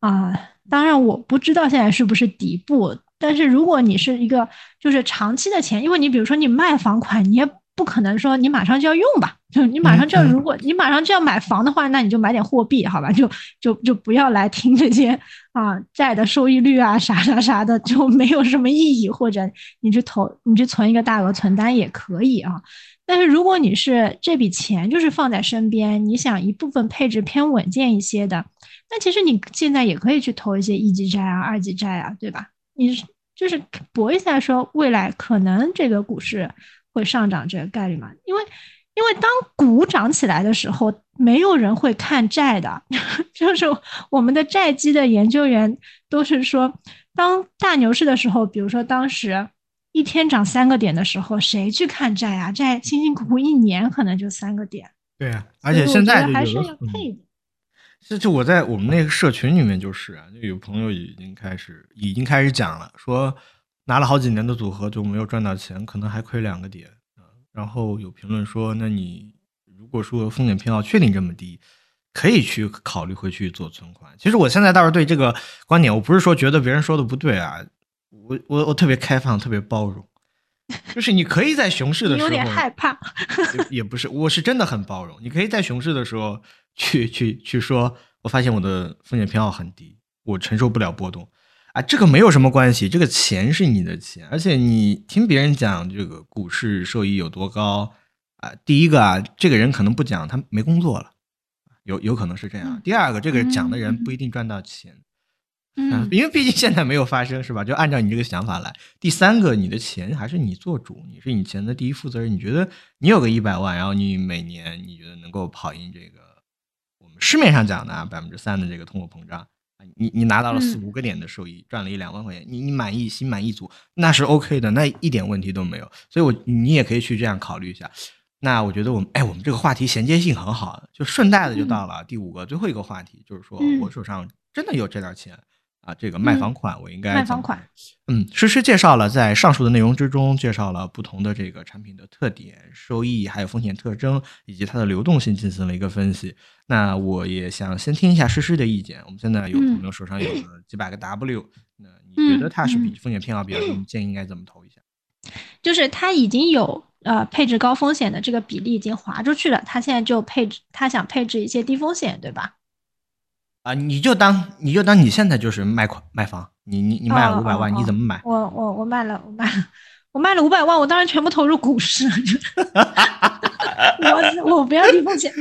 啊，当然我不知道现在是不是底部。但是如果你是一个就是长期的钱，因为你比如说你卖房款，你也不可能说你马上就要用吧，就你马上就要，如果你马上就要买房的话，那你就买点货币，好吧，就就就不要来听这些啊债的收益率啊啥啥啥的，就没有什么意义。或者你去投，你去存一个大额存单也可以啊。但是如果你是这笔钱就是放在身边，你想一部分配置偏稳健一些的，那其实你现在也可以去投一些一级债啊、二级债啊，对吧？你就是博一下，说未来可能这个股市会上涨这个概率嘛？因为因为当股涨起来的时候，没有人会看债的。就是我们的债基的研究员都是说，当大牛市的时候，比如说当时一天涨三个点的时候，谁去看债啊？债辛辛苦苦一年可能就三个点。对啊，而且现在还是要配的。这就我在我们那个社群里面就是啊，就有朋友已经开始已经开始讲了，说拿了好几年的组合就没有赚到钱，可能还亏两个点啊。然后有评论说，那你如果说风险偏好确定这么低，可以去考虑回去做存款。其实我现在倒是对这个观点，我不是说觉得别人说的不对啊，我我我特别开放，特别包容，就是你可以在熊市的时候有点害怕，也不是，我是真的很包容，你可以在熊市的时候。去去去说，我发现我的风险偏好很低，我承受不了波动，啊，这个没有什么关系，这个钱是你的钱，而且你听别人讲这个股市收益有多高，啊，第一个啊，这个人可能不讲，他没工作了，有有可能是这样。第二个，这个讲的人不一定赚到钱，嗯，因为毕竟现在没有发生，是吧？就按照你这个想法来。第三个，你的钱还是你做主，你是你钱的第一负责人。你觉得你有个一百万，然后你每年你觉得能够跑赢这个我们市面上讲的啊百分之三的这个通货膨胀，你你拿到了四五个点的收益，赚了一两万块钱，你你满意，心满意足，那是 OK 的，那一点问题都没有。所以，我你也可以去这样考虑一下。那我觉得我们哎，我们这个话题衔接性很好，就顺带的就到了第五个最后一个话题，就是说我手上真的有这点钱。啊，这个卖房款我应该卖房款，嗯，诗诗介绍了在上述的内容之中，介绍了不同的这个产品的特点、收益，还有风险特征以及它的流动性进行了一个分析。那我也想先听一下诗诗的意见。我们现在有朋友手上有个几百个 W，那你觉得它是比风险偏好比较低，你建议应该怎么投一下？就是它已经有呃配置高风险的这个比例已经划出去了，他现在就配置，他想配置一些低风险，对吧？啊，你就当你就当你现在就是卖款卖房，你你你卖了五百万，你怎么买？我我我卖了，我卖了，我卖了五百万，我当然全部投入股市。我我不要低风险。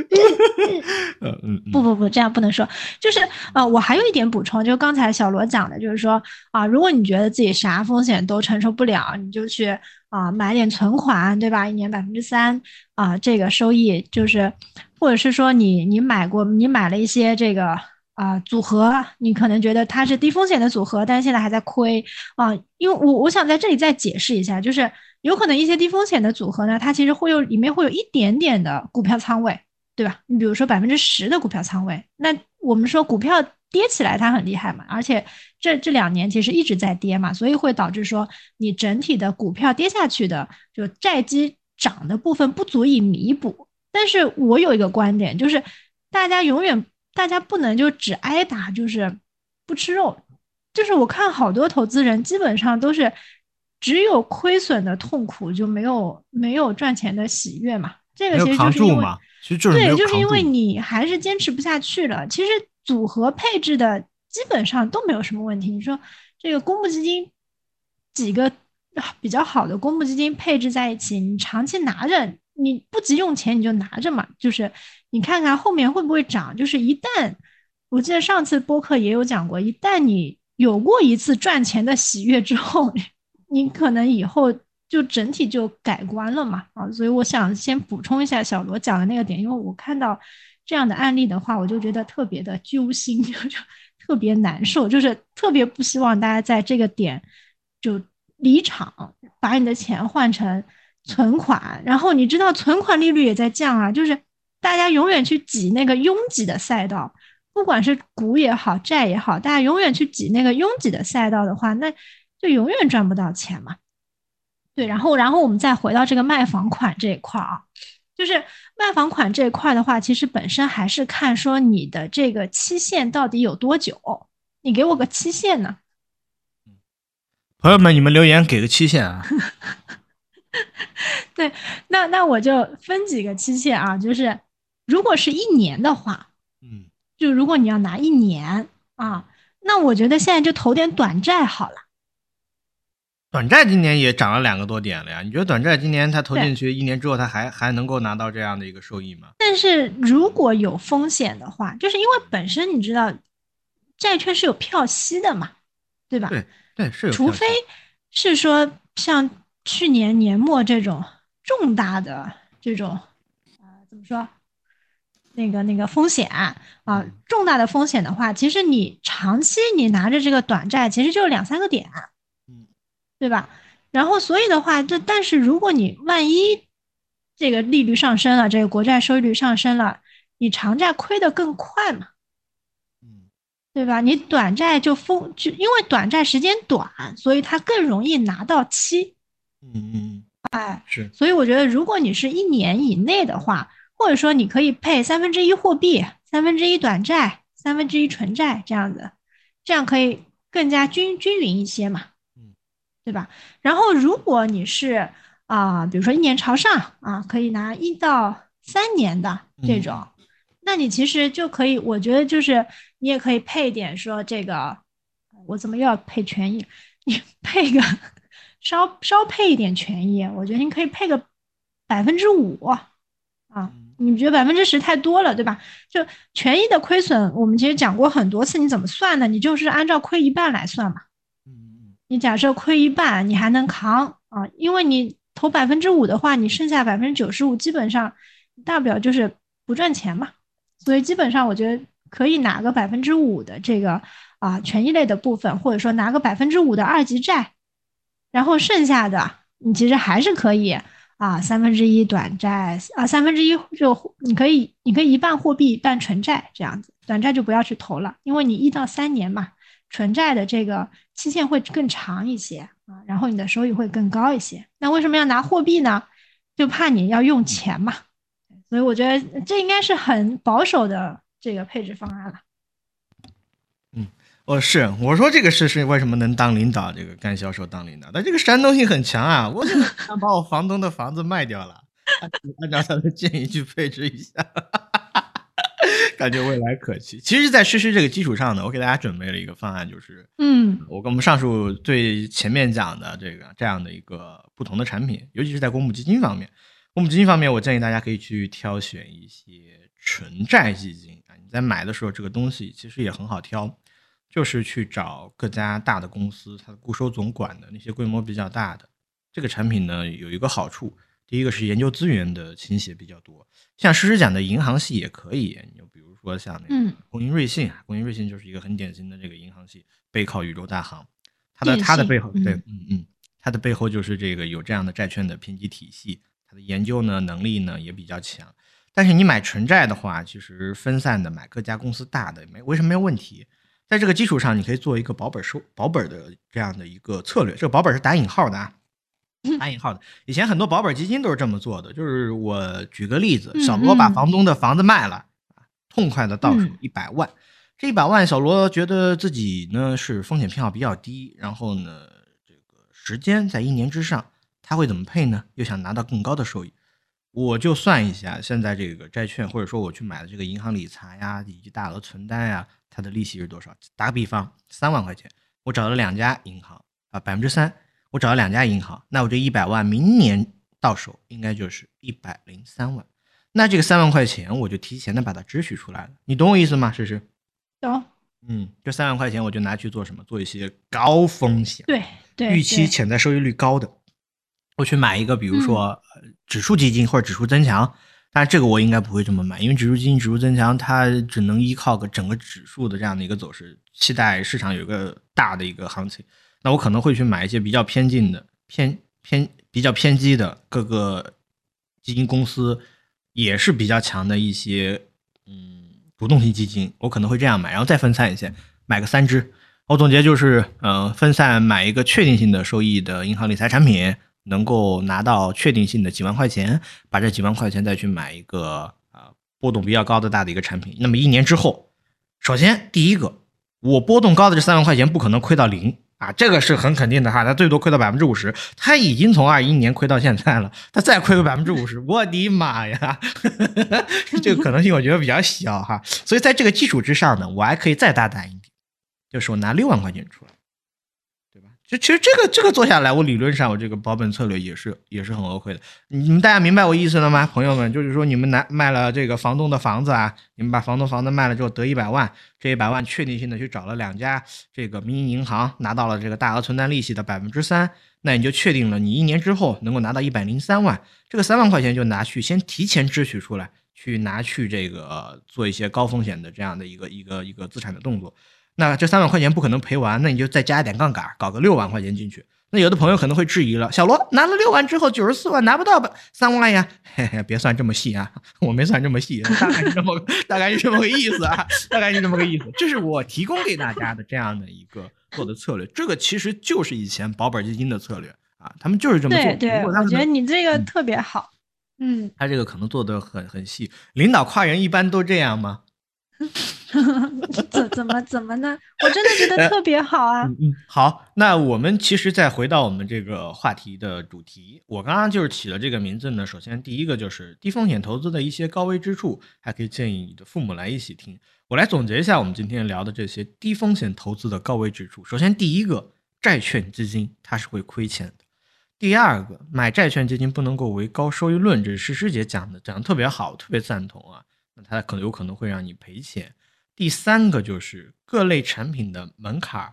嗯嗯，不不不，这样不能说。就是啊，我还有一点补充，就刚才小罗讲的，就是说啊，如果你觉得自己啥风险都承受不了，你就去啊买点存款，对吧？一年百分之三啊，这个收益就是，或者是说你你买过，你买了一些这个。啊，组合你可能觉得它是低风险的组合，但是现在还在亏啊。因为我我想在这里再解释一下，就是有可能一些低风险的组合呢，它其实会有里面会有一点点的股票仓位，对吧？你比如说百分之十的股票仓位，那我们说股票跌起来它很厉害嘛，而且这这两年其实一直在跌嘛，所以会导致说你整体的股票跌下去的，就债基涨的部分不足以弥补。但是我有一个观点，就是大家永远。大家不能就只挨打，就是不吃肉。就是我看好多投资人基本上都是只有亏损的痛苦，就没有没有赚钱的喜悦嘛。这个其实就是因为，其实就是对，就是因为你还是坚持不下去了。其实组合配置的基本上都没有什么问题。你说这个公募基金几个比较好的公募基金配置在一起，你长期拿着。你不急用钱，你就拿着嘛。就是你看看后面会不会涨。就是一旦，我记得上次播客也有讲过，一旦你有过一次赚钱的喜悦之后，你可能以后就整体就改观了嘛。啊，所以我想先补充一下小罗讲的那个点，因为我看到这样的案例的话，我就觉得特别的揪心，就就特别难受，就是特别不希望大家在这个点就离场，把你的钱换成。存款，然后你知道存款利率也在降啊，就是大家永远去挤那个拥挤的赛道，不管是股也好，债也好，大家永远去挤那个拥挤的赛道的话，那就永远赚不到钱嘛。对，然后，然后我们再回到这个卖房款这一块啊，就是卖房款这一块的话，其实本身还是看说你的这个期限到底有多久，你给我个期限呢？朋友们，你们留言给个期限啊。对，那那我就分几个期限啊，就是如果是一年的话，嗯，就如果你要拿一年啊，那我觉得现在就投点短债好了。短债今年也涨了两个多点了呀，你觉得短债今年它投进去一年之后，它还还能够拿到这样的一个收益吗？但是如果有风险的话，就是因为本身你知道，债券是有票息的嘛，对吧？对对是有，除非是说像。去年年末这种重大的这种，呃，怎么说？那个那个风险啊，重大的风险的话，其实你长期你拿着这个短债，其实就是两三个点，嗯，对吧？然后所以的话，这但是如果你万一这个利率上升了，这个国债收益率上升了，你长债亏得更快嘛，嗯，对吧？你短债就风就因为短债时间短，所以它更容易拿到期。嗯嗯，哎，是，所以我觉得，如果你是一年以内的话，或者说你可以配三分之一货币、三分之一短债、三分之一纯债这样子，这样可以更加均均匀一些嘛，嗯，对吧？然后如果你是啊，比如说一年朝上啊，可以拿一到三年的这种，那你其实就可以，我觉得就是你也可以配点说这个，我怎么又要配权益？你配个。稍稍配一点权益，我觉得你可以配个百分之五啊，你觉得百分之十太多了，对吧？就权益的亏损，我们其实讲过很多次，你怎么算呢？你就是按照亏一半来算嘛。嗯你假设亏一半，你还能扛啊？因为你投百分之五的话，你剩下百分之九十五，基本上大不了就是不赚钱嘛。所以基本上我觉得可以拿个百分之五的这个啊权益类的部分，或者说拿个百分之五的二级债，然后剩下的你其实还是可以啊啊三分之一短债啊三分之一就你可以你可以一半货币一半纯债这样子，短债就不要去投了，因为你一到三年嘛。纯债的这个期限会更长一些啊，然后你的收益会更高一些。那为什么要拿货币呢？就怕你要用钱嘛。所以我觉得这应该是很保守的这个配置方案了。嗯，哦，是我说这个是是为什么能当领导，这个干销售当领导，但这个煽动性很强啊！我想把我房东的房子卖掉了，按照他的建议去配置一下。感觉未来可期。其实，在诗诗这个基础上呢，我给大家准备了一个方案，就是，嗯，我跟我们上述最前面讲的这个这样的一个不同的产品，尤其是在公募基金方面，公募基金方面，我建议大家可以去挑选一些纯债基金啊。你在买的时候，这个东西其实也很好挑，就是去找各家大的公司，它的固收总管的那些规模比较大的这个产品呢，有一个好处。第一个是研究资源的倾斜比较多，像诗诗讲的银行系也可以，你就比如说像那个工银瑞信啊，工银瑞信就是一个很典型的这个银行系，背靠宇宙大行，它的它的背后对，嗯嗯，它的背后就是这个有这样的债券的评级体系，它的研究呢能力呢也比较强。但是你买纯债的话，其实分散的买各家公司大的没为什么没有问题，在这个基础上，你可以做一个保本收保本的这样的一个策略，这个保本是打引号的啊。打引号的，以前很多保本基金都是这么做的。就是我举个例子，小罗把房东的房子卖了，痛快的到手一百万。这一百万，小罗觉得自己呢是风险偏好比较低，然后呢，这个时间在一年之上，他会怎么配呢？又想拿到更高的收益，我就算一下，现在这个债券或者说我去买的这个银行理财呀，以及大额存单呀，它的利息是多少？打个比方，三万块钱，我找了两家银行啊，百分之三。我找了两家银行，那我这一百万明年到手应该就是一百零三万，那这个三万块钱我就提前的把它支取出来了，你懂我意思吗？诗诗？懂。嗯，这三万块钱我就拿去做什么？做一些高风险，对对，预期潜在收益率高的，我去买一个，比如说指数基金或者指数增强，但是这个我应该不会这么买，因为指数基金、指数增强它只能依靠个整个指数的这样的一个走势，期待市场有个大的一个行情。那我可能会去买一些比较偏近的、偏偏比较偏激的各个基金公司，也是比较强的一些嗯主动性基金，我可能会这样买，然后再分散一些，买个三只。我总结就是，嗯，分散买一个确定性的收益的银行理财产品，能够拿到确定性的几万块钱，把这几万块钱再去买一个啊波动比较高的大的一个产品。那么一年之后，首先第一个，我波动高的这三万块钱不可能亏到零。啊，这个是很肯定的哈，它最多亏到百分之五十，它已经从二一年亏到现在了，它再亏个百分之五十，我的妈呀，这个可能性我觉得比较小哈，所以在这个基础之上呢，我还可以再大胆一点，就是我拿六万块钱出来。就其实这个这个做下来，我理论上我这个保本策略也是也是很 OK 的。你们大家明白我意思了吗，朋友们？就是说你们拿卖了这个房东的房子啊，你们把房东房子卖了之后得一百万，这一百万确定性的去找了两家这个民营银行，拿到了这个大额存单利息的百分之三，那你就确定了你一年之后能够拿到一百零三万，这个三万块钱就拿去先提前支取出来，去拿去这个做一些高风险的这样的一个一个一个资产的动作。那这三万块钱不可能赔完，那你就再加一点杠杆，搞个六万块钱进去。那有的朋友可能会质疑了：小罗拿了六万之后，九十四万拿不到三万呀？嘿嘿，别算这么细啊，我没算这么细，大概是这么大概是这么个意思啊，大概是这么个意思。这是我提供给大家的这样的一个做的策略，这个其实就是以前保本基金的策略啊，他们就是这么做。对对，我觉得你这个特别好。嗯，他这个可能做的很很细，领导夸人一般都这样吗？怎怎么怎么呢？我真的觉得特别好啊！嗯嗯，好，那我们其实再回到我们这个话题的主题，我刚刚就是起了这个名字呢。首先第一个就是低风险投资的一些高危之处，还可以建议你的父母来一起听。我来总结一下我们今天聊的这些低风险投资的高危之处。首先第一个，债券基金它是会亏钱的。第二个，买债券基金不能够为高收益论，这是诗诗姐讲的，讲的特别好，特别赞同啊。那它可能有可能会让你赔钱。第三个就是各类产品的门槛、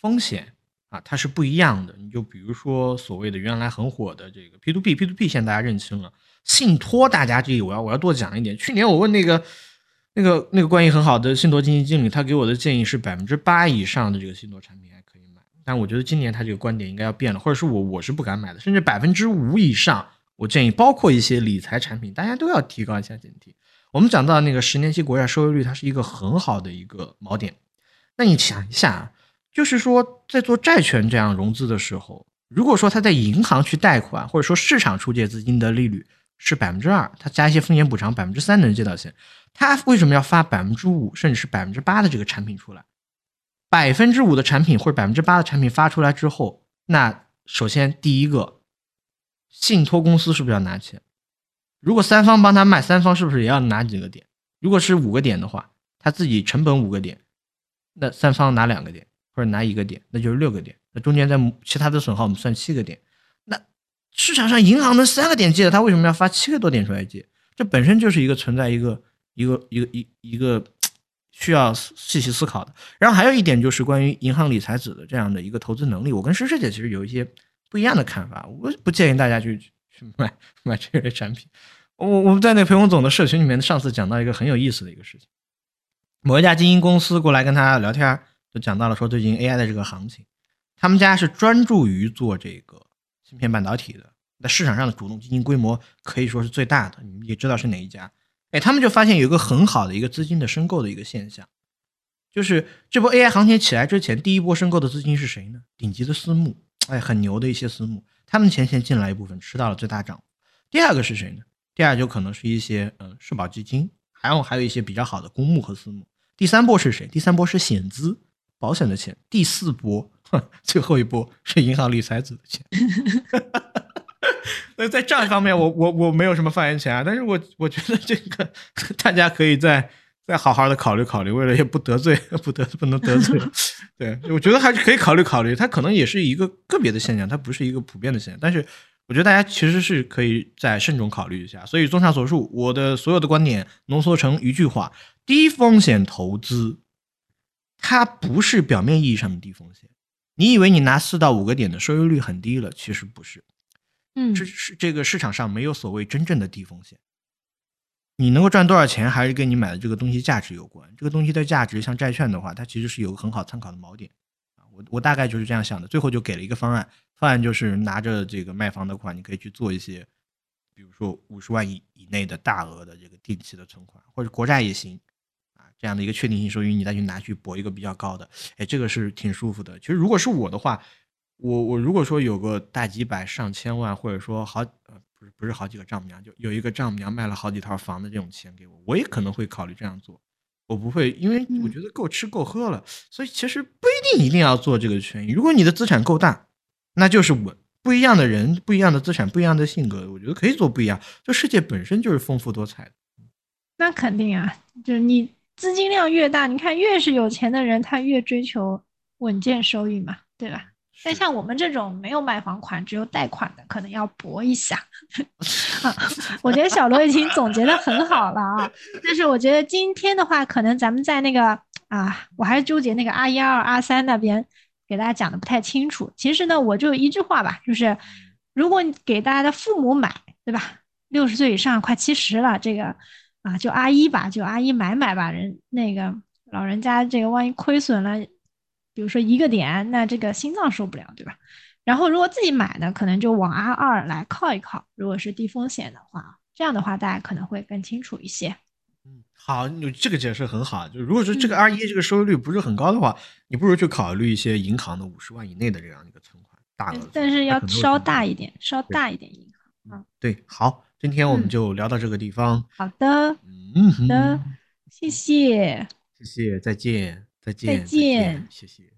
风险啊，它是不一样的。你就比如说所谓的原来很火的这个 P to P，P to P 现在大家认清了，信托大家这里我要我要多讲一点。去年我问那个那个那个关系很好的信托基金经理，他给我的建议是百分之八以上的这个信托产品还可以买。但我觉得今年他这个观点应该要变了，或者是我我是不敢买的，甚至百分之五以上，我建议包括一些理财产品，大家都要提高一下警惕。我们讲到那个十年期国债收益率，它是一个很好的一个锚点。那你想一下啊，就是说在做债券这样融资的时候，如果说他在银行去贷款，或者说市场出借资金的利率是百分之二，他加一些风险补偿，百分之三能借到钱，他为什么要发百分之五甚至是百分之八的这个产品出来？百分之五的产品或者百分之八的产品发出来之后，那首先第一个，信托公司是不是要拿钱？如果三方帮他卖，三方是不是也要拿几个点？如果是五个点的话，他自己成本五个点，那三方拿两个点或者拿一个点，那就是六个点。那中间在其他的损耗我们算七个点。那市场上银行能三个点借的，他为什么要发七个多点出来借？这本身就是一个存在一个一个一个一一个。需要细细思考的。然后还有一点就是关于银行理财子的这样的一个投资能力，我跟诗诗姐其实有一些不一样的看法。我不建议大家去去 买 买这类产品。我我们在那个裴红总的社群里面，上次讲到一个很有意思的一个事情，某一家基金公司过来跟他聊天，就讲到了说最近 AI 的这个行情，他们家是专注于做这个芯片半导体的，在市场上的主动基金规模可以说是最大的。你们也知道是哪一家？哎，他们就发现有一个很好的一个资金的申购的一个现象，就是这波 AI 行情起来之前，第一波申购的资金是谁呢？顶级的私募，哎，很牛的一些私募，他们钱先进来一部分，吃到了最大涨。第二个是谁呢？第二就可能是一些嗯社保基金，还有还有一些比较好的公募和私募。第三波是谁？第三波是险资保险的钱。第四波，最后一波是银行理财子的钱。那 在这一方面，我我我没有什么发言权啊，但是我我觉得这个 大家可以在再好好的考虑考虑，为了也不得罪 不得不能得罪，对我觉得还是可以考虑考虑，它可能也是一个个别的现象，它不是一个普遍的现象，但是我觉得大家其实是可以再慎重考虑一下。所以综上所述，我的所有的观点浓缩成一句话：低风险投资，它不是表面意义上的低风险。你以为你拿四到五个点的收益率很低了，其实不是。嗯，这是这个市场上没有所谓真正的低风险，你能够赚多少钱，还是跟你买的这个东西价值有关。这个东西的价值，像债券的话，它其实是有个很好参考的锚点啊。我我大概就是这样想的，最后就给了一个方案，方案就是拿着这个卖房的款，你可以去做一些，比如说五十万以以内的大额的这个定期的存款，或者国债也行啊，这样的一个确定性收益，你再去拿去博一个比较高的，哎，这个是挺舒服的。其实如果是我的话。我我如果说有个大几百上千万，或者说好不是不是好几个丈母娘，就有一个丈母娘卖了好几套房的这种钱给我，我也可能会考虑这样做。我不会，因为我觉得够吃够喝了，所以其实不一定一定要做这个权益。如果你的资产够大，那就是稳。不一样的人，不一样的资产，不一样的性格，我觉得可以做不一样。这世界本身就是丰富多彩的。那肯定啊，就是你资金量越大，你看越是有钱的人，他越追求稳健收益嘛，对吧？但像我们这种没有买房款，只有贷款的，可能要搏一下。啊，我觉得小罗已经总结的很好了啊。但是我觉得今天的话，可能咱们在那个啊，我还是纠结那个 R 一、二、R 三那边给大家讲的不太清楚。其实呢，我就一句话吧，就是如果你给大家的父母买，对吧？六十岁以上，快七十了，这个啊，就阿姨吧，就阿姨买买吧。人那个老人家这个万一亏损了。比如说一个点，那这个心脏受不了，对吧？然后如果自己买呢，可能就往 R 二来靠一靠。如果是低风险的话，这样的话大家可能会更清楚一些。嗯，好，你这个解释很好。就如果说这个 R 一这个收益率不是很高的话，你不如去考虑一些银行的五十万以内的这样一个存款，大额。但是要稍大一点，稍大一点银行。嗯，对，好，今天我们就聊到这个地方。好的，好的，谢谢，谢谢，再见。再见，谢谢。